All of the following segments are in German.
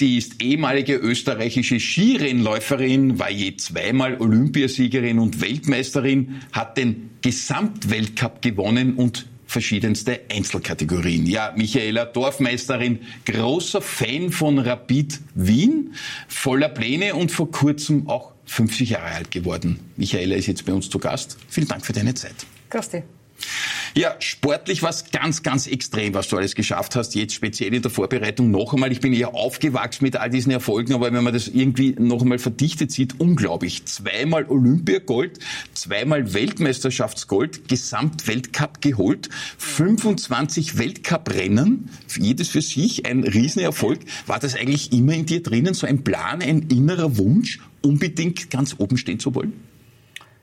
Sie ist ehemalige österreichische Skirennläuferin, war je zweimal Olympiasiegerin und Weltmeisterin, hat den Gesamtweltcup gewonnen und verschiedenste Einzelkategorien. Ja, Michaela Dorfmeisterin, großer Fan von Rapid Wien, voller Pläne und vor kurzem auch 50 Jahre alt geworden. Michaela ist jetzt bei uns zu Gast. Vielen Dank für deine Zeit. Grüß dich. Ja, sportlich war es ganz, ganz extrem, was du alles geschafft hast. Jetzt speziell in der Vorbereitung noch einmal. Ich bin ja aufgewachsen mit all diesen Erfolgen, aber wenn man das irgendwie noch einmal verdichtet sieht, unglaublich. Zweimal Olympiagold, zweimal Weltmeisterschaftsgold, Gesamtweltcup geholt, 25 Weltcuprennen, jedes für sich ein Riesenerfolg. War das eigentlich immer in dir drinnen, so ein Plan, ein innerer Wunsch, unbedingt ganz oben stehen zu wollen?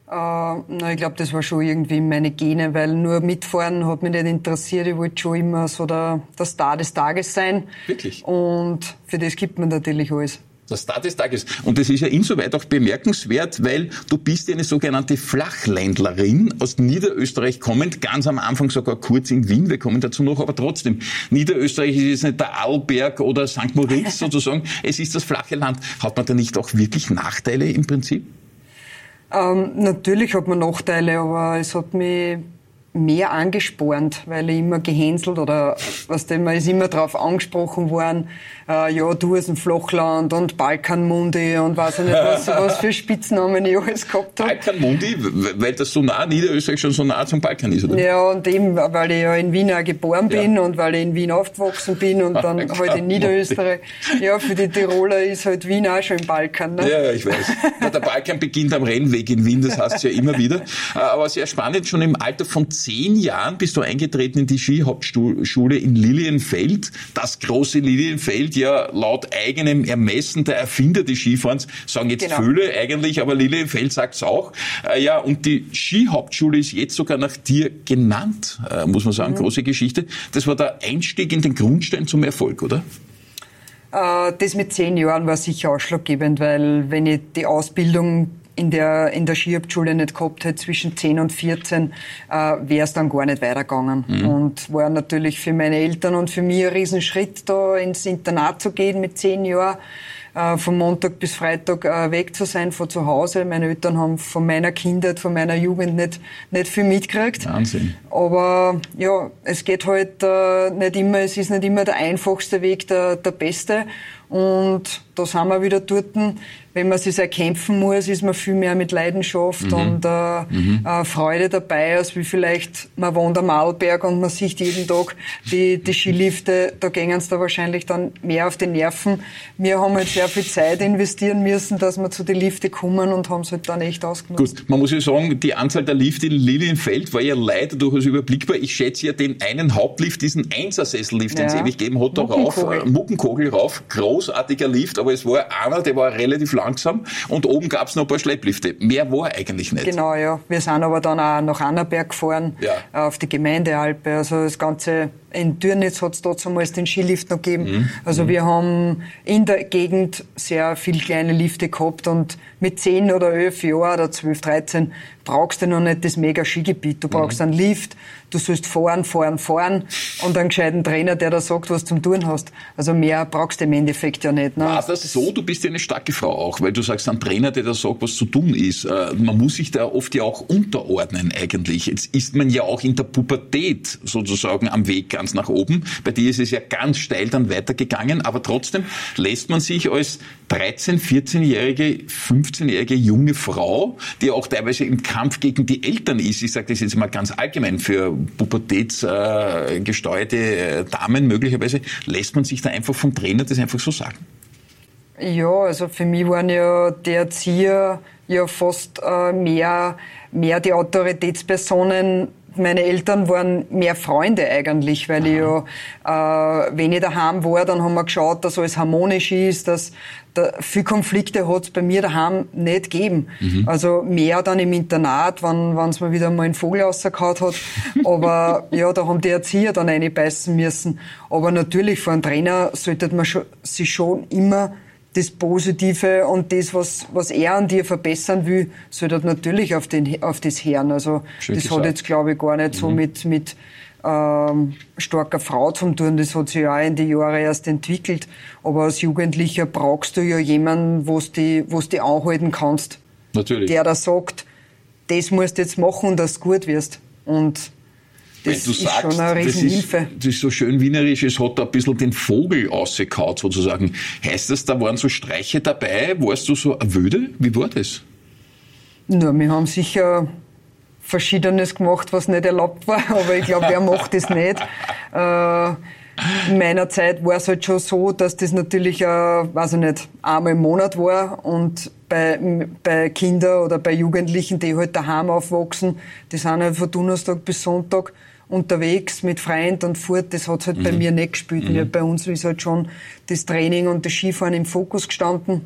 Äh, na, ich glaube, das war schon irgendwie meine Gene, weil nur mitfahren hat mich nicht interessiert. Ich wollte schon immer so der, der Star des Tages sein. Wirklich? Und für das gibt man natürlich alles. Der Star des Tages. Und das ist ja insoweit auch bemerkenswert, weil du bist ja eine sogenannte Flachländlerin aus Niederösterreich kommend, ganz am Anfang sogar kurz in Wien, wir kommen dazu noch, aber trotzdem, Niederösterreich ist jetzt nicht der Arlberg oder St. Moritz sozusagen, es ist das flache Land. Hat man da nicht auch wirklich Nachteile im Prinzip? Ähm, natürlich hat man Nachteile, aber es hat mich mehr angespornt, weil ich immer gehänselt oder was denn, man ist immer darauf angesprochen worden, äh, ja, du hast ein Flachland und Balkanmundi und weiß nicht, was, was für Spitznamen ich alles gehabt habe. Balkanmundi, weil das so nah, Niederösterreich schon so nah zum Balkan ist, oder? Ja, und eben, weil ich ja in Wien auch geboren bin ja. und weil ich in Wien aufgewachsen bin und dann halt in Niederösterreich. Ja, für die Tiroler ist halt Wien auch schon im Balkan. Ne? Ja, ich weiß. der Balkan beginnt am Rennweg in Wien, das heißt ja immer wieder. Äh, aber sehr spannend, schon im Alter von zehn Jahren bist du eingetreten in die Skihauptschule in Lilienfeld. Das große Lilienfeld, ja laut eigenem Ermessen der Erfinder des Skifahrens, sagen jetzt genau. viele eigentlich, aber Lilienfeld sagt's auch. Äh, ja, und die Skihauptschule ist jetzt sogar nach dir genannt, äh, muss man sagen, mhm. große Geschichte. Das war der Einstieg in den Grundstein zum Erfolg, oder? Äh, das mit zehn Jahren war sicher ausschlaggebend, weil wenn ich die Ausbildung in der, in der Skihauptschule nicht gehabt hätte, zwischen 10 und 14, äh, wäre es dann gar nicht weitergegangen. Mhm. Und war natürlich für meine Eltern und für mich ein Riesenschritt, da ins Internat zu gehen mit zehn Jahren äh, von Montag bis Freitag äh, weg zu sein von zu Hause. Meine Eltern haben von meiner Kindheit, von meiner Jugend nicht, nicht viel mitgekriegt. Wahnsinn. Aber ja, es geht halt äh, nicht immer, es ist nicht immer der einfachste Weg der, der beste. Und da sind wir wieder dort, wenn man sich erkämpfen muss, ist man viel mehr mit Leidenschaft mhm. und äh, mhm. äh, Freude dabei, als wie vielleicht man wohnt am Arlberg und man sieht jeden Tag die, die Skilifte, da gehen es da wahrscheinlich dann mehr auf die Nerven. Wir haben halt sehr viel Zeit investieren müssen, dass wir zu den Lifte kommen und haben es halt dann echt ausgenutzt. Gut, man muss ja sagen, die Anzahl der Lifte in Lilienfeld war ja leider durchaus überblickbar. Ich schätze ja den einen Hauptlift, diesen Einser-Sessellift, den es ewig gegeben hat, da rauf, Muckenkogel rauf, großartiger Lift, aber es war einer, der war relativ langsam und oben gab es noch ein paar Schlepplifte. Mehr war eigentlich nicht. Genau, ja. Wir sind aber dann auch nach Annaberg gefahren, ja. auf die Gemeindealpe. Also das ganze in Dürnitz hat es damals den Skilift noch gegeben. Mhm. Also mhm. wir haben in der Gegend sehr viele kleine Lifte gehabt und mit 10 oder 11 Jahren oder 12, 13 brauchst du noch nicht das mega Skigebiet. Du brauchst mhm. einen Lift, du sollst fahren, fahren, fahren und einen gescheiten Trainer, der da sagt, was zum Tun hast. Also mehr brauchst du im Endeffekt ja nicht. Ne? War das so? Du bist ja eine starke Frau auch, weil du sagst, ein Trainer, der da sagt, was zu tun ist. Äh, man muss sich da oft ja auch unterordnen eigentlich. Jetzt ist man ja auch in der Pubertät sozusagen am Weg ganz nach oben. Bei dir ist es ja ganz steil dann weitergegangen, aber trotzdem lässt man sich als 13, 14-jährige, 15-jährige junge Frau, die auch teilweise im Kampf gegen die Eltern ist, ich sage das jetzt mal ganz allgemein für pubertätsgesteuerte äh, Damen möglicherweise, lässt man sich da einfach vom Trainer das einfach so sagen? Ja, also für mich waren ja die Erzieher ja fast äh, mehr, mehr die Autoritätspersonen meine Eltern waren mehr Freunde eigentlich, weil Aha. ich ja, äh, wenn ich daheim war, dann haben wir geschaut, dass alles harmonisch ist, dass da, viel Konflikte hat es bei mir daheim nicht gegeben. Mhm. Also mehr dann im Internat, wenn es mir wieder mal einen Vogel rausgehauen hat. Aber ja, da haben die Erzieher dann reinbeißen müssen. Aber natürlich, vor einem Trainer sollte man schon, sich schon immer das Positive und das, was, was er an dir verbessern will, soll das natürlich auf, den, auf das hören. Also Schön das gesagt. hat jetzt, glaube ich, gar nicht mhm. so mit, mit äh, ähm, starker Frau zum tun. Das hat sich ja auch in die Jahre erst entwickelt. Aber als Jugendlicher brauchst du ja jemanden, wo du die, wo's die anhalten kannst. Natürlich. Der da sagt, das musst du jetzt machen, dass du gut wirst. Und das du ist sagst, schon eine das ist, das ist so schön wienerisch, es hat da ein bisschen den Vogel ausgekaut sozusagen. Heißt das, da waren so Streiche dabei? Warst du so wöde? Wie war das? Ja, wir haben sicher Verschiedenes gemacht, was nicht erlaubt war, aber ich glaube, wer macht das nicht? Äh, in meiner Zeit war es halt schon so, dass das natürlich, äh, weiß ich nicht, einmal im Monat war und bei, bei Kindern oder bei Jugendlichen, die halt daheim aufwachsen, die sind halt von Donnerstag bis Sonntag unterwegs mit Freund und fort, das hat's halt bei mir nicht gespielt. Ja, bei uns ist halt schon das Training und das Skifahren im Fokus gestanden.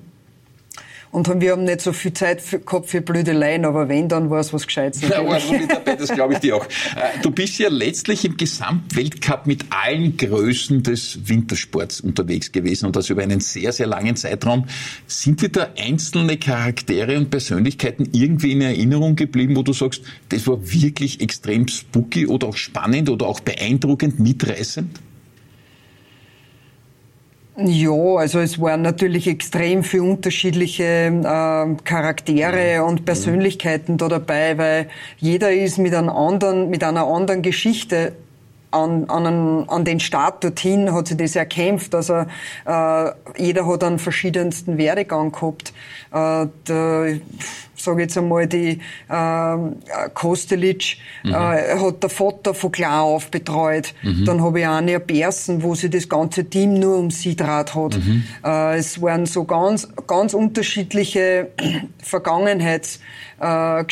Und haben, wir haben nicht so viel Zeit für, gehabt für Blödeleien, aber wenn, dann war es was Gescheites. Da war so mit dabei, das glaube ich dir auch. Äh, Du bist ja letztlich im Gesamtweltcup mit allen Größen des Wintersports unterwegs gewesen und das über einen sehr, sehr langen Zeitraum. Sind dir da einzelne Charaktere und Persönlichkeiten irgendwie in Erinnerung geblieben, wo du sagst, das war wirklich extrem spooky oder auch spannend oder auch beeindruckend, mitreißend? Ja, also es waren natürlich extrem viele unterschiedliche ähm, Charaktere und Persönlichkeiten da dabei, weil jeder ist mit, einem anderen, mit einer anderen Geschichte an, an, einen, an den Start dorthin hat sich das erkämpft. Also äh, jeder hat einen verschiedensten Werdegang gehabt. Äh, der, sage jetzt einmal, die äh, Kostelic äh, hat der Vater von klar auf betreut. Dann habe ich eine Bersen, wo sich das ganze Team nur um sie draht hat. Äh, es waren so ganz, ganz unterschiedliche Vergangenheits äh,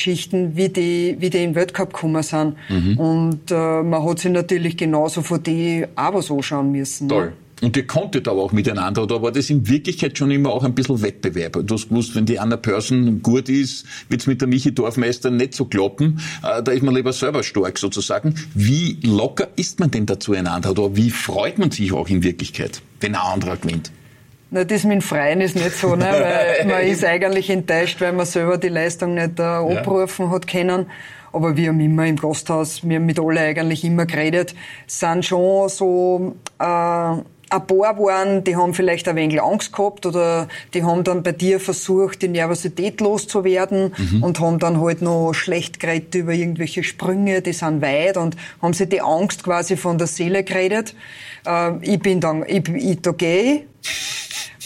wie die, wie die in den Weltcup gekommen sind. Und äh, man hat sich natürlich genauso von die auch was anschauen müssen. ne? Und ihr konntet aber auch miteinander, oder war das in Wirklichkeit schon immer auch ein bisschen Wettbewerb? Du hast gewusst, wenn die Anna Person gut ist, wird's mit der Michi Dorfmeister nicht so kloppen. Äh, Da ist man lieber selber stark sozusagen. Wie locker ist man denn da zueinander? Oder wie freut man sich auch in Wirklichkeit, wenn ein anderer gewinnt? Na, das mit dem Freien ist nicht so, ne? weil man ist eigentlich enttäuscht, weil man selber die Leistung nicht äh, abrufen hat können. Aber wir haben immer im Gasthaus, wir haben mit alle eigentlich immer geredet, sind schon so, äh, ein paar waren, die haben vielleicht ein wenig Angst gehabt oder die haben dann bei dir versucht, die Nervosität loszuwerden und haben dann halt noch schlecht geredet über irgendwelche Sprünge, die sind weit und haben sich die Angst quasi von der Seele geredet. Äh, ich bin dann, ich, ich da gehe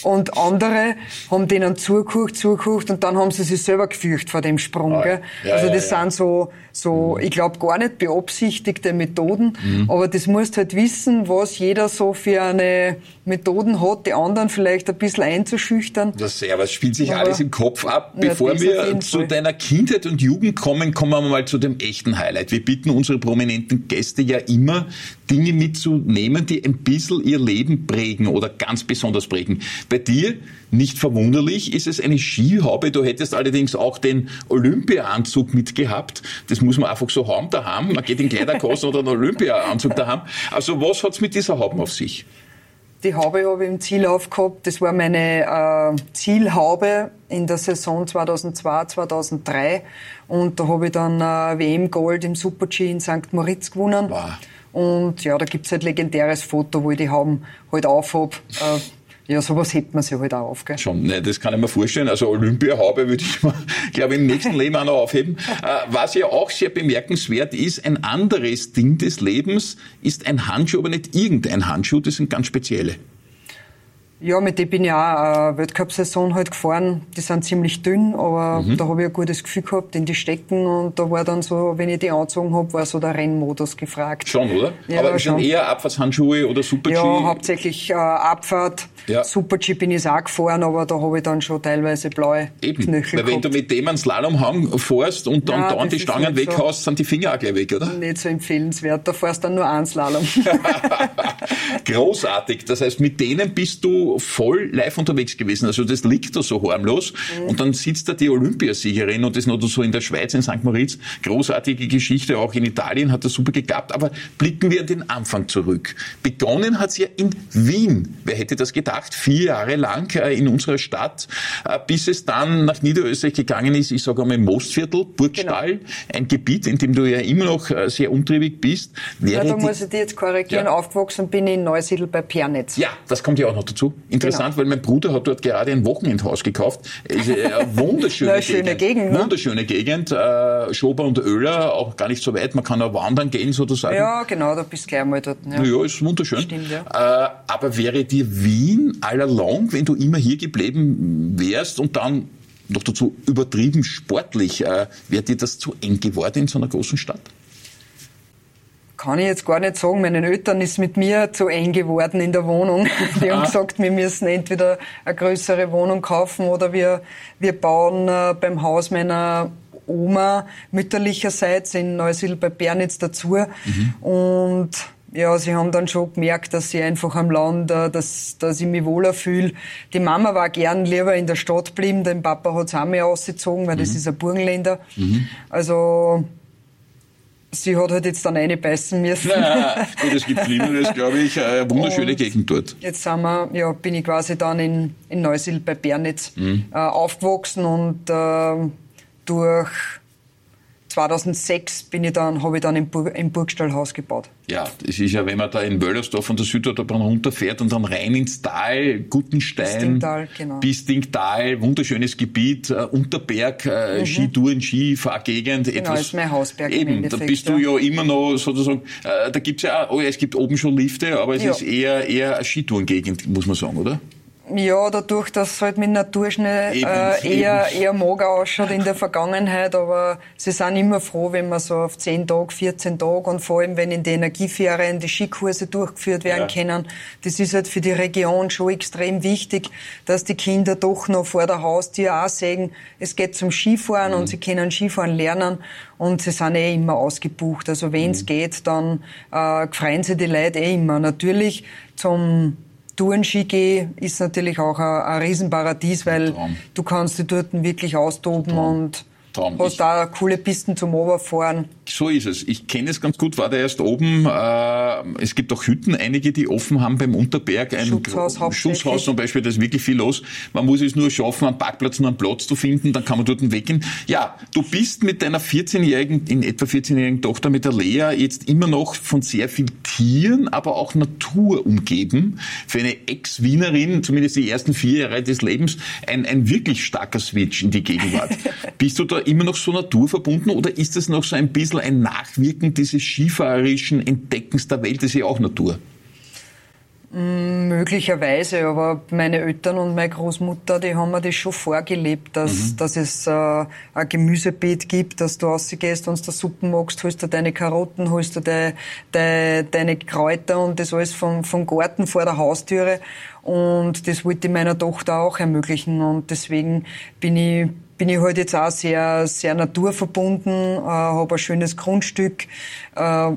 und andere haben denen zugeguckt, zugeguckt und dann haben sie sich selber gefürchtet vor dem Sprung. Ah, Gell? ja, also ja, das ja. sind so, so ich glaube, gar nicht beabsichtigte Methoden, aber das musst halt wissen, was jeder so für eine Methoden hat, die anderen vielleicht ein bisschen einzuschüchtern. Das sehr, was spielt sich Aber- alles im Kopf ab. Ja, Bevor wir zu Fall. deiner Kindheit und Jugend kommen, kommen wir mal zu dem echten Highlight. Wir bitten unsere prominenten Gäste ja immer, Dinge mitzunehmen, die ein bisschen ihr Leben prägen oder ganz besonders prägen. Bei dir, nicht verwunderlich, ist es eine Skihaube. Du hättest allerdings auch den Olympia-Anzug mitgehabt. Das muss man einfach so haben daheim. Man geht in Kleiderkosten oder einen Olympia-Anzug daheim. Also was hat's mit dieser Haube auf sich? Die Haube habe ich im Zielhauf gehabt. Das war meine äh, Zielhaube in der Saison 2002, 2003. Und da habe ich dann äh, WM Gold im Super-G in St. Moritz gewonnen. Wow. Und ja, da gibt's halt legendäres Foto, wo ich die Hauben halt aufhab. Äh, ja, sowas hätte man sich halt auch auf, gell? Schon, ne, das kann ich mir vorstellen. Also Olympiahaube würde ich mal, glaube ich, im nächsten Leben auch noch aufheben. Äh, was ja auch sehr bemerkenswert ist, ein anderes Ding des Lebens ist ein Handschuh, aber nicht irgendein Handschuh, das sind ganz spezielle. Ja, mit dem bin ich auch äh, Weltcup-Saison halt gefahren. Die sind ziemlich dünn, aber Mhm. da habe ich ein gutes Gefühl gehabt in die Stecken und da war dann so, wenn ich die angezogen habe, war so der Rennmodus gefragt. Schon, oder? Ja, aber schon eher Abfahrtshandschuhe oder Super-G? Ja, hauptsächlich äh, Abfahrt. Ja. Super-G bin ich auch gefahren, aber da habe ich dann schon teilweise blaue Eben, Knöchel weil wenn du mit dem einen Slalomhang fährst und dann, Ja, dann die Stangen so. weghaust, sind die Finger auch gleich weg, oder? Nicht so empfehlenswert, da fährst dann nur ein Slalom. Großartig. Das heißt, mit denen bist du voll live unterwegs gewesen. Also das liegt da so harmlos. Mhm. Und dann sitzt da die Olympiasiegerin und das noch so in der Schweiz, in St. Moritz. Großartige Geschichte. Auch in Italien hat das super geklappt. Aber blicken wir an den Anfang zurück. Begonnen hat's ja in Wien. Wer hätte das gedacht? gedacht, vier Jahre lang äh, in unserer Stadt, äh, bis es dann nach Niederösterreich gegangen ist, ich sage einmal Mostviertel, Burgstall, genau. ein Gebiet, in dem du ja immer noch äh, sehr untriebig bist. Wäre ja, da muss ich dir jetzt korrigieren, ja. aufgewachsen bin ich in Neusiedl bei Pernitz. Ja, das kommt ja auch noch dazu. Interessant, genau. weil mein Bruder hat dort gerade ein Wochenendhaus gekauft. Eine wunderschöne Na, Gegend. Gegend ne? Wunderschöne Gegend. Äh, Schober und Öler, auch gar nicht so weit. Man kann auch wandern gehen sozusagen. Ja, genau, da bist du gleich mal dort. Ja, ja ist wunderschön. Stimmt, ja. Äh, aber wäre dir Wien all along, wenn du immer hier geblieben wärst und dann noch dazu übertrieben sportlich, äh, wäre dir das zu eng geworden in so einer großen Stadt? Kann ich jetzt gar nicht sagen. Meinen Eltern ist mit mir zu eng geworden in der Wohnung. Die haben gesagt, wir müssen entweder eine größere Wohnung kaufen oder wir, wir bauen äh, beim Haus meiner Oma mütterlicherseits in Neusiedl bei Bernitz dazu. Mhm. Und ja, sie haben dann schon gemerkt, dass sie einfach am Land, äh, dass, dass ich mich wohler fühle. Die Mama war gern lieber in der Stadt geblieben, den Papa hat es auch mehr ausgezogen, weil mhm. das ist ein Burgenländer. Mhm. Also, sie hat halt jetzt dann eine beißen müssen. Ja, gut, es gibt Schlimmeres, glaube ich. Eine wunderschöne Und Gegend dort. Jetzt sind wir, ja, bin ich quasi dann in, in Neusiedl bei Bernitz mhm. äh, aufgewachsen und äh, durch 2006 bin ich dann, habe ich dann im, Burg, im Burgstallhaus gebaut. Ja, das ist ja, wenn man da in Wöllersdorf von der Südautobahn runterfährt und dann rein ins Tal, Gutenstein, Bistingtal, genau. Bistingtal wunderschönes Gebiet, äh, Unterberg, äh, mhm. Skitouren, Skifahrgegend. Genau, etwas, ist mein Hausberg Eben, da bist du ja immer noch sozusagen, äh, da gibt's ja, oh ja, es gibt oben schon Lifte, aber es ja. ist eher, eher eine Skitourengegend, muss man sagen, oder? Ja, dadurch, dass es halt mit Naturschnee äh, eher, eher mager ausschaut in der Vergangenheit, aber sie sind immer froh, wenn man so auf 10 Tage, 14 Tage und vor allem, wenn in den Energieferien die Skikurse durchgeführt werden ja. können. Das ist halt für die Region schon extrem wichtig, dass die Kinder doch noch vor der Haustür auch sehen, es geht zum Skifahren mhm. und sie können Skifahren lernen und sie sind eh immer ausgebucht. Also wenn es mhm. geht, dann äh, freuen sich die Leute eh immer. Natürlich zum Tourenski gehe, ist natürlich auch ein, ein Riesenparadies, weil du kannst dich dort wirklich austoben Traum. und Traum. hast da coole Pisten zum Oberfahren. So ist es. Ich kenne es ganz gut, war da erst oben. Äh, es gibt auch Hütten, einige, die offen haben beim Unterberg. Ein Schutzhaus, Schutzhaus zum Beispiel, da ist wirklich viel los. Man muss es nur schaffen, einen Parkplatz und einen Platz zu finden, dann kann man dort weggehen. Ja, du bist mit deiner 14-jährigen, in etwa 14-jährigen Tochter, mit der Lea, jetzt immer noch von sehr viel Tieren, aber auch Natur umgeben. Für eine Ex-Wienerin, zumindest die ersten vier Jahre des Lebens, ein, ein wirklich starker Switch in die Gegenwart. bist du da immer noch so naturverbunden oder ist das noch so ein bisschen ein Nachwirken dieses skifahrerischen Entdeckens der Welt? Das ist ja auch Natur. Mm, möglicherweise, aber meine Eltern und meine Großmutter, die haben mir das schon vorgelebt, dass, mhm. dass es äh, ein Gemüsebeet gibt, dass du rausgehst und du Suppen magst, holst du deine Karotten, holst du de, de, deine Kräuter und das alles vom, vom Garten vor der Haustüre. Und das wollte ich meiner Tochter auch ermöglichen und deswegen bin ich bin ich halt jetzt auch sehr, sehr naturverbunden, äh, habe ein schönes Grundstück, äh,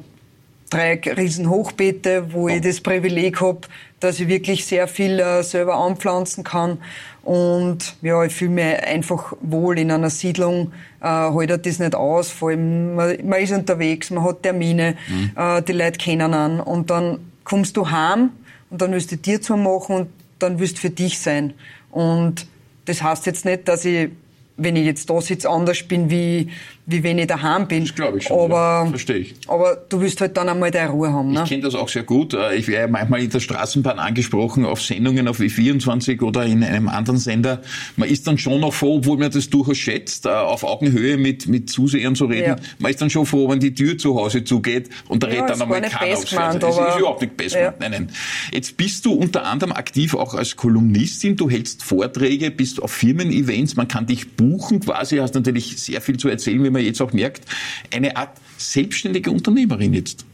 drei riesen Hochbeete, wo ich das Privileg habe, dass ich wirklich sehr viel äh, selber anpflanzen kann. Und ja, ich fühle mich einfach wohl in einer Siedlung, äh, haltet das nicht aus. Vor allem, man, man ist unterwegs, man hat Termine, mhm. äh, die Leute kennen an und dann kommst du heim und dann willst du dir zu machen und dann willst du für dich sein. Und das heißt jetzt nicht, dass ich wenn ich jetzt da sitze, anders bin, wie, wie wenn ich daheim bin. Das glaube ich schon. Aber, ja. Verstehe ich. Aber du willst halt dann einmal deine Ruhe haben. Ne? Ich kenne das auch sehr gut. Äh, ich werde manchmal in der Straßenbahn angesprochen, auf Sendungen auf W24 oder in einem anderen Sender. Man ist dann schon noch froh, obwohl man das durchaus schätzt, äh, auf Augenhöhe mit, mit Zusehern zu reden. Ja. Man ist dann schon froh, wenn die Tür zu Hause zugeht und da ja, redet dann einmal keiner aufs gemeint, Es ist überhaupt nicht besser. Ja. Nein, nein. Jetzt bist du unter anderem aktiv auch als Kolumnistin. Du hältst Vorträge, bist auf Firmen-Events. Man kann dich buchen quasi. Hast natürlich sehr viel zu erzählen, wie man jetzt auch merkt eine Art selbstständige Unternehmerin jetzt.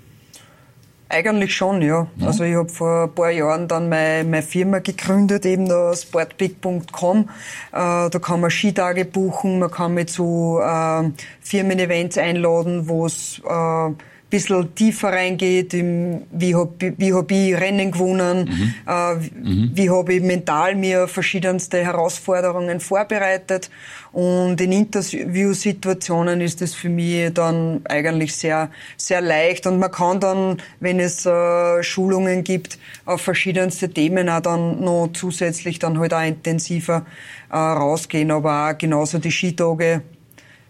Eigentlich schon, ja. ja. Also ich habe vor ein paar Jahren dann meine, meine Firma gegründet, eben da sportbig.com. Äh, da kann man Skitage buchen, man kann mich zu äh, Firmen-Events einladen, wo es äh, bisschen tiefer reingeht, im, wie habe wie hab ich Rennen gewonnen, mhm. Äh, mhm. wie habe ich mental mir verschiedenste Herausforderungen vorbereitet. Und in Interviewsituationen ist es für mich dann eigentlich sehr, sehr leicht. Und man kann dann, wenn es äh, Schulungen gibt, auf verschiedenste Themen auch dann noch zusätzlich dann halt auch intensiver äh, rausgehen. Aber auch genauso die Skitage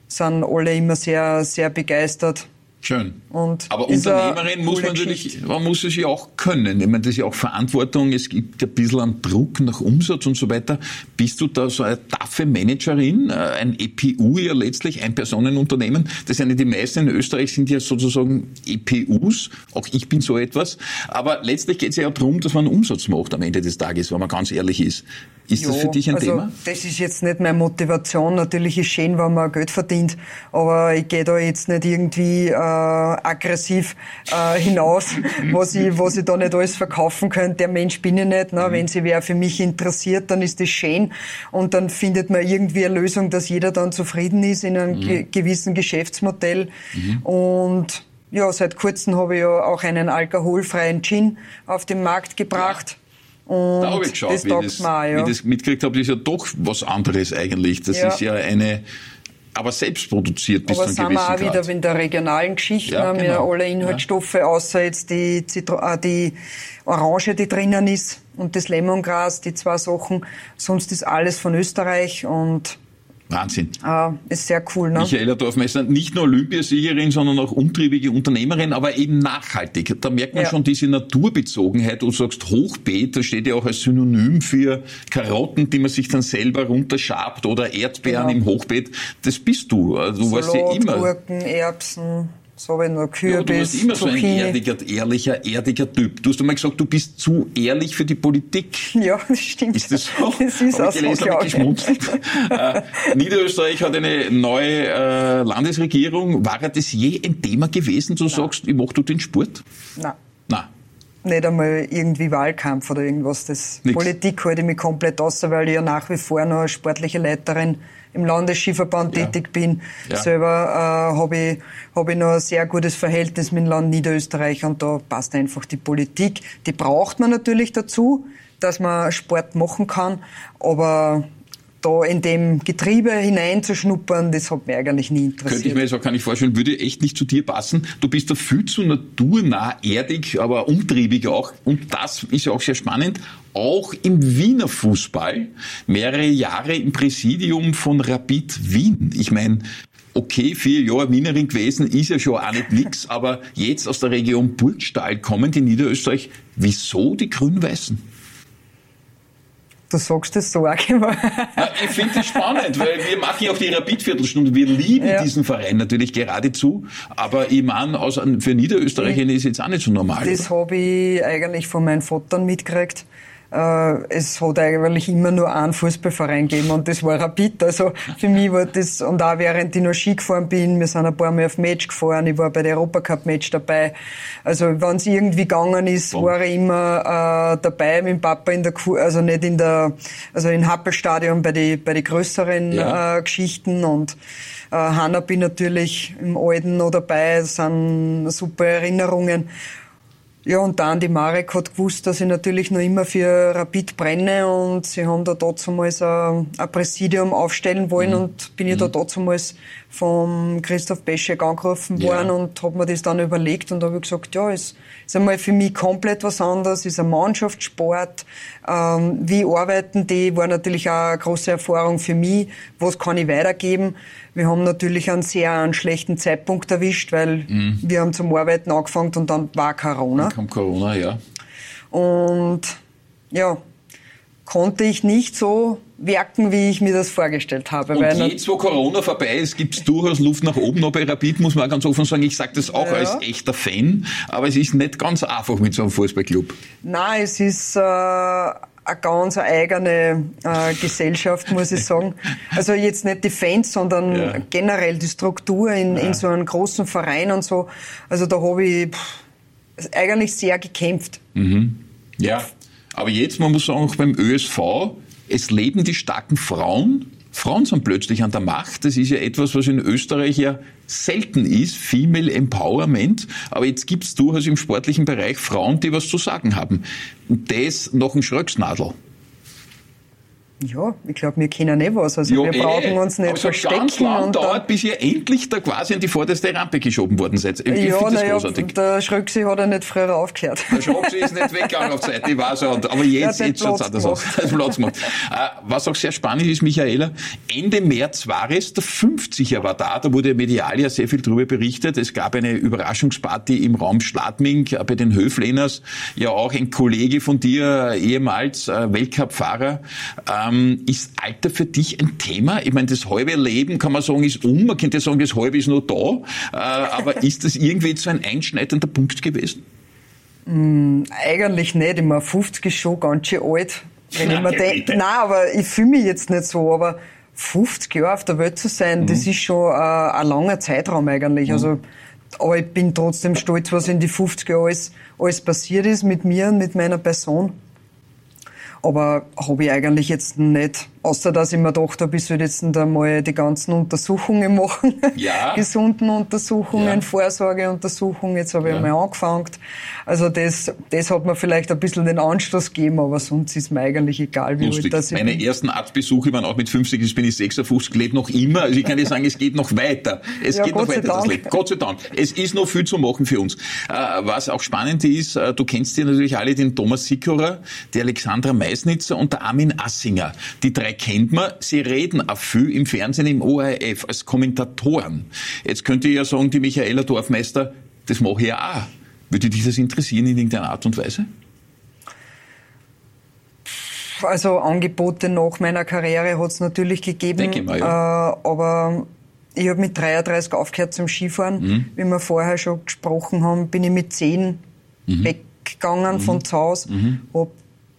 sind alle immer sehr, sehr begeistert. Schön. Und Aber Unternehmerin muss man natürlich, man muss es ja auch können. Ich meine, das ist ja auch Verantwortung. Es gibt ein bisschen einen Druck nach Umsatz und so weiter. Bist du da so eine taffe Managerin? Äh, ein EPU ja letztlich, ein Personenunternehmen. Das sind ja die meisten in Österreich sind ja sozusagen EPUs. Auch ich bin so etwas. Aber letztlich geht es ja darum, dass man Umsatz macht am Ende des Tages, wenn man ganz ehrlich ist. Ist jo, das für dich ein also Thema? Das ist jetzt nicht meine Motivation. Natürlich ist schön, wenn man Geld verdient, aber ich gehe da jetzt nicht irgendwie äh, aggressiv äh, hinaus, was ich, was ich da nicht alles verkaufen könnte. Der Mensch bin ich nicht. Ne? Mhm. Wenn sich wer für mich interessiert, dann ist das schön und dann findet man irgendwie eine Lösung, dass jeder dann zufrieden ist in einem mhm. ge gewissen Geschäftsmodell mhm. und ja, seit kurzem habe ich ja auch einen alkoholfreien Gin auf den Markt gebracht. Ja und da habe ich geschaut, das wie, das, mal, ja. wie das mitgekriegt habe, das ist ja doch was anderes eigentlich. Das ja. ist ja eine, aber selbst produziert bis aber zu einem gewissen Grad. Aber sind wir auch wieder in der regionalen Geschichte, ja, haben genau. wir alle Inhaltsstoffe, ja. außer jetzt die, Zitro äh, die Orange, die drinnen ist und das Lemongras, die zwei Sachen. Sonst ist alles von Österreich und Wahnsinn. Ah, ist sehr cool, ne? Michaela Dorfmeister, nicht nur Olympiasiegerin, sondern auch umtriebige Unternehmerin, aber eben nachhaltig. Da merkt man ja. schon diese Naturbezogenheit. Du sagst Hochbeet, das steht ja auch als Synonym für Karotten, die man sich dann selber runterschabt oder Erdbeeren genau. im Hochbeet. Das bist du. Also du Salat, warst ja immer. Gurken, Erbsen. So wenn nur Kürbis, ja, du warst immer Zucchini. so ein erdiger, ehrlicher, erdiger Typ. Du hast einmal gesagt, du bist zu ehrlich für die Politik. Ja, das stimmt. Ist das so? Das ist auch gelesen, so, geschmunzelt. äh, Niederösterreich hat eine neue äh, Landesregierung. War das je ein Thema gewesen, du Nein. sagst, ich mach du den Sport? Nein. Nicht einmal irgendwie Wahlkampf oder irgendwas. Das Nix. Politik halte ich mich komplett aus, weil ich ja nach wie vor noch sportliche Leiterin im Landesskiverband ja. tätig bin. Ja. Selber äh, habe ich, hab ich noch ein sehr gutes Verhältnis mit dem Land Niederösterreich und da passt einfach die Politik. Die braucht man natürlich dazu, dass man Sport machen kann, aber da in dem Getriebe hineinzuschnuppern, das hat mich eigentlich nie interessiert. Könnte ich mir jetzt auch gar nicht vorstellen, würde echt nicht zu dir passen. Du bist da viel zu naturnah, erdig, aber umtriebig auch. Und das ist ja auch sehr spannend. Auch im Wiener Fußball mehrere Jahre im Präsidium von Rapid Wien. Ich meine, okay, vier Jahre Wienerin gewesen, ist ja schon auch nicht nix, aber jetzt aus der Region Burgstall kommen die Niederösterreich. Wieso die Grün-Weißen? Du sagst das so auch immer. Ich finde das spannend, weil wir machen ja auch die Rapid-Viertelstunde. Wir lieben ja. diesen Verein natürlich geradezu. Aber ich meine, für Niederösterreicher ist es jetzt auch nicht so normal. Das habe ich eigentlich von meinen Vater mitgekriegt es hat eigentlich immer nur einen Fußballverein gegeben und das war Rapid. Also für mich war das, und auch während ich noch Ski gefahren bin, wir sind ein paar Mal auf Match gefahren, ich war bei der Europacup-Match dabei. Also wenn es irgendwie gegangen ist, war ich immer äh, dabei mit dem Papa in der, Kuh, also nicht in der, also in Happelstadion bei den bei die größeren ja. äh, Geschichten und äh, Hanna bin natürlich im Alten noch dabei, das sind super Erinnerungen. Ja, und dann die Marek hat gewusst, dass ich natürlich noch immer für Rapid brenne und sie haben da damals ein, ein Präsidium aufstellen wollen mhm. und bin ich mhm. da damals vom Christoph Beschek angerufen ja. worden und habe mir das dann überlegt und habe gesagt, ja, es ist einmal für mich komplett was anderes, ist ein Mannschaftssport, ähm, wie arbeiten die, war natürlich auch eine große Erfahrung für mich, was kann ich weitergeben. Wir haben natürlich einen sehr einen schlechten Zeitpunkt erwischt, weil mhm. wir haben zum Arbeiten angefangen und dann war Corona. Dann kam Corona, ja. Und ja, konnte ich nicht so werken, wie ich mir das vorgestellt habe. Und jetzt, wo Corona vorbei ist, gibt es durchaus Luft nach oben noch bei Rapid, muss man ganz offen sagen. Ich sage das auch ja. als echter Fan, aber es ist nicht ganz einfach mit so einem Fußballclub. Nein, es ist... Äh, eine ganz eigene äh, Gesellschaft, muss ich sagen. Also jetzt nicht die Fans, sondern ja. generell die Struktur in, ja. in so einem großen Verein und so. Also da habe ich pff, eigentlich sehr gekämpft. Mhm. Ja, aber jetzt, man muss sagen, auch beim ÖSV, es leben die starken Frauen, Frauen sind plötzlich an der Macht. Das ist ja etwas, was in Österreich ja selten ist, Female Empowerment. Aber jetzt gibt es durchaus im sportlichen Bereich Frauen, die was zu sagen haben. Und das noch ein Schröcksnadel. Ja, ich glaube, wir kennen eh was. Also ja, wir eh. brauchen uns nicht aber verstecken. Ganz lang und dauert, bis ihr endlich da quasi an die vorderste Rampe geschoben worden seid. Ich ja, finde das großartig. Der Schröcksee hat ja nicht früher aufgehört. Der Schröcksee ist nicht weggegangen auf Zeit, ich weiß auch. Aber jetzt, jetzt schaut es anders aus. Platz macht. Äh, was auch sehr spannend ist, Michaela, Ende März war es, der 50er war da, da wurde medial ja sehr viel drüber berichtet. Es gab eine Überraschungsparty im Raum Schladming äh, bei den Höfleners. Ja, auch ein Kollege von dir, ehemals äh, Weltcup-Fahrer, ähm, ist Alter für dich ein Thema? Ich meine, das halbe Leben kann man sagen, ist um. Man könnte sagen, das halbe ist nur da. Äh, aber ist das irgendwie so ein einschneidender Punkt gewesen? Mm, eigentlich nicht. Ich meine, 50 ist schon ganz schön alt. Wenn ich mir denke, nein, aber ich fühle mich jetzt nicht so, aber 50 Jahre auf der Welt zu sein, mhm. das ist schon äh, ein langer Zeitraum eigentlich. Mhm. Also, aber ich bin trotzdem stolz, was in die 50 Jahren alles, alles passiert ist mit mir und mit meiner Person. Aber habe ich eigentlich jetzt nicht Außer dass ich mir gedacht habe, ich soll jetzt einmal die ganzen Untersuchungen machen. Ja. Gesunden Untersuchungen, ja. Vorsorgeuntersuchungen. Jetzt habe ich ja. einmal angefangen. Also das, das hat mir vielleicht ein bisschen den Anstoß gegeben, aber sonst ist mir eigentlich egal, wie Lustig. alt das Meine bin. ersten Arztbesuche waren auch mit 50, jetzt bin ich 56, lebe noch immer. Also ich kann dir sagen, es geht noch weiter. Es ja, geht Gott noch weiter, das Leben. Gott sei Dank. Es ist noch viel zu machen für uns. Äh, was auch spannend ist, äh, du kennst ja natürlich alle den Thomas Sikorer, die Alexandra Meisnitzer und der Armin Assinger. Die drei kennt man, sie reden auch viel im Fernsehen, im ORF, als Kommentatoren. Jetzt könnte ich ja sagen, die Michaela Dorfmeister, das mache ich ja auch. Würde dich das interessieren in irgendeiner Art und Weise? Also Angebote nach meiner Karriere hat es natürlich gegeben. Denke mal, ja. Äh, aber ich habe mit 33 aufgehört zum Skifahren. Mhm. Wie wir vorher schon gesprochen haben, bin ich mit 10 mhm. weggegangen mhm. von zu Hause. Mhm. Habe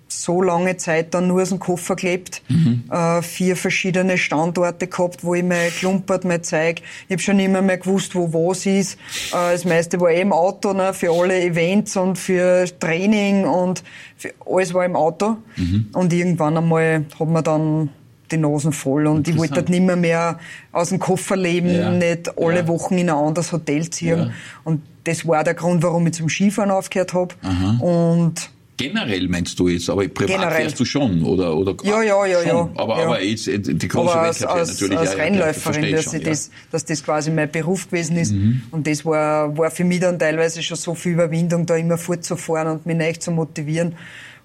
so lange Zeit dann nur aus dem Koffer gelebt, mhm. äh, vier verschiedene Standorte gehabt, wo ich mein Klumpert, mein Zeug, ich habe schon immer mehr gewusst, wo was ist. Äh, das meiste war eh im Auto, ne, für alle Events und für Training und für, alles war im Auto. Mhm. Und irgendwann einmal hat man dann die Nasen voll und ich wollte nicht mehr, mehr aus dem Koffer leben, ja. nicht alle ja. Wochen in ein anderes Hotel ziehen. Ja. Und das war der Grund, warum ich zum Skifahren aufgehört habe. Und Generell meinst du jetzt, aber privat Generell. fährst du schon, oder? oder ja, ja, ja, ja. Aber, ja. aber jetzt, die große aber als, als, natürlich als Rennläuferin, dass, schon, das, dass das quasi mein Beruf gewesen ist. Mhm. Und das war, war für mich dann teilweise schon so viel Überwindung, da immer fortzufahren und mich neu zu motivieren.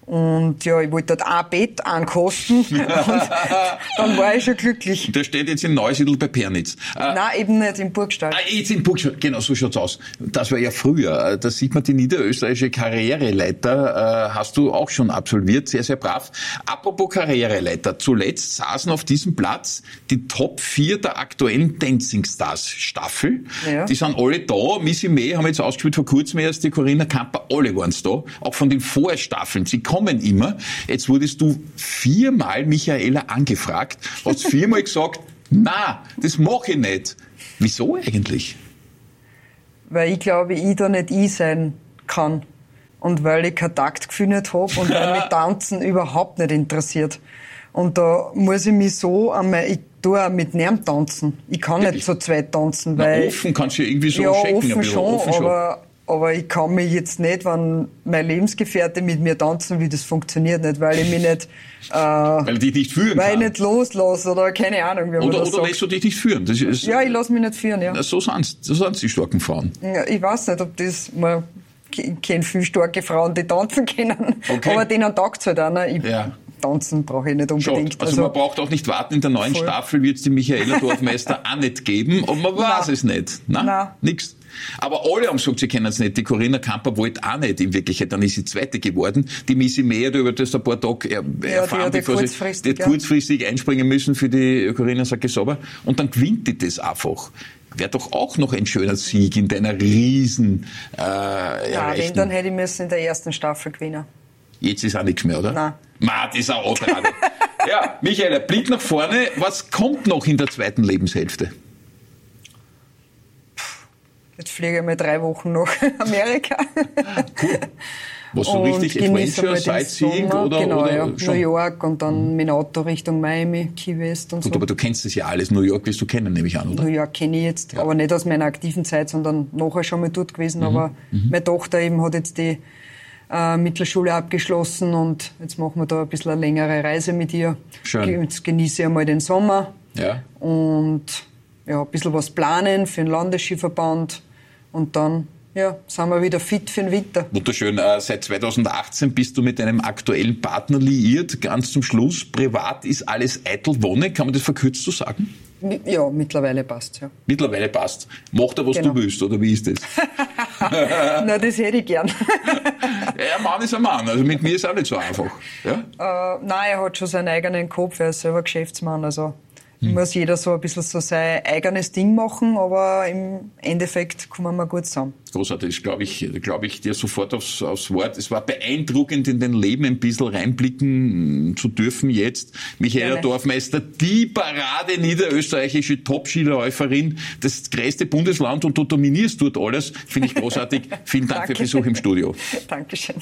Und ja, ich wollte dort ein Bett ankosten und dann war ich schon glücklich. Der steht jetzt in Neusiedl bei Pernitz. Äh, Nein, eben nicht, in Burgstall. Ah, jetzt in Burgstall, genau, so schaut's aus. Das war ja früher. Äh, da sieht man die niederösterreichische Karriereleiter, äh, hast du auch schon absolviert, sehr, sehr brav. Apropos Karriereleiter, zuletzt saßen auf diesem Platz die Top 4 der aktuellen Dancing Stars Staffel. Ja. Die sind alle da. Missy May haben jetzt ausgespielt vor kurzem erst, die Corinna Kamper, alle waren's da. Auch von den Vorstaffeln. Sie kommen immer. Jetzt wurdest du viermal, Michaela, angefragt, hast viermal gesagt, na, das mache ich nicht. Wieso eigentlich? Weil ich glaube, ich da nicht ich sein kann. Und weil ich kein Taktgefühl nicht habe und weil mich Tanzen überhaupt nicht interessiert. Und da muss ich mich so einmal, ich tue auch mit Nerven tanzen. Ich kann Wirklich? nicht so zweit tanzen, weil. Na, offen kannst du ja irgendwie so ja, checken, offen schon, offen schon, aber aber ich kann mich jetzt nicht, wenn mein Lebensgefährte mit mir tanzen wie das funktioniert nicht, weil ich mich nicht, äh, weil ich dich nicht führen weil kann. ich nicht loslasse oder keine Ahnung, wie Oder, oder lässt du dich nicht führen? Das ist, ja, ich lasse mich nicht führen, ja. So sind so die starken Frauen. Ja, ich weiß nicht, ob das, man, kenne viele starke Frauen, die tanzen können, okay. aber denen taugt es halt auch. Ne? Ich, ja. Tanzen brauche ich nicht unbedingt. Also, also, man braucht auch nicht warten, in der neuen voll. Staffel wird es die Michaela Dorfmeister auch nicht geben und man weiß Nein. es nicht. Nein, Nein. nix. Aber alle haben gesagt, sie kennen es nicht. Die Corinna Kamper wollte auch nicht in Wirklichkeit. Dann ist sie Zweite geworden. Die Missy Mehr, über das ein paar Tage er, ja, erfahren, die bevor kurzfristig, die ja. kurzfristig einspringen müssen für die Corinna Sakesauber. Und dann gewinnt die das einfach wäre doch auch noch ein schöner Sieg in deiner riesen äh, Ja, wenn, dann hätte ich müssen in der ersten Staffel gewinnen. Jetzt ist auch nichts mehr, oder? Nein. Ma, das ist auch Ja, Michael, Blick nach vorne. Was kommt noch in der zweiten Lebenshälfte? Jetzt fliege ich mal drei Wochen nach Amerika. Cool. Was so richtig Adventure, Sightseeing oder, genau, oder ja. New York und dann mit dem Auto Richtung Miami, Key West und Gut, so. aber du kennst das ja alles. New York wirst du kennen, nehme ich an, oder? New York kenne ich jetzt, Ja. aber nicht aus meiner aktiven Zeit, sondern nachher schon mal dort Mhm. gewesen. Aber meine Tochter eben hat jetzt die äh, Mittelschule abgeschlossen und jetzt machen wir da ein bisschen eine längere Reise mit ihr. Schön. Jetzt genieße ich einmal den Sommer Ja. und ja, ein bisschen was planen für den Landesskiverband und dann ja, sind wir wieder fit für den Winter. Wunderschön. Äh, seit 2018 bist du mit deinem aktuellen Partner liiert. Ganz zum Schluss, privat ist alles eitel Wonne. Kann man das verkürzt so sagen? Ja, mittlerweile passt ja. Mittlerweile passt. Macht er, was Genau. du willst, oder wie ist das? Na, das hätte ich gern. ja, ein Mann ist ein Mann. Also mit mir ist auch nicht so einfach. Ja? Äh, nein, er hat schon seinen eigenen Kopf, er ist selber Geschäftsmann. Also Hm. muss jeder so ein bisschen so sein eigenes Ding machen, aber im Endeffekt kommen wir gut zusammen. Großartig, das glaube ich, glaube ich dir sofort aufs, aufs Wort. Es war beeindruckend, in dein Leben ein bisschen reinblicken zu dürfen jetzt. Michaela Gerne. Dorfmeister, die Parade niederösterreichische Top-Skiläuferin, das größte Bundesland und du dominierst dort alles. Finde ich großartig. Vielen Dank für den. Besuch im Studio. Dankeschön.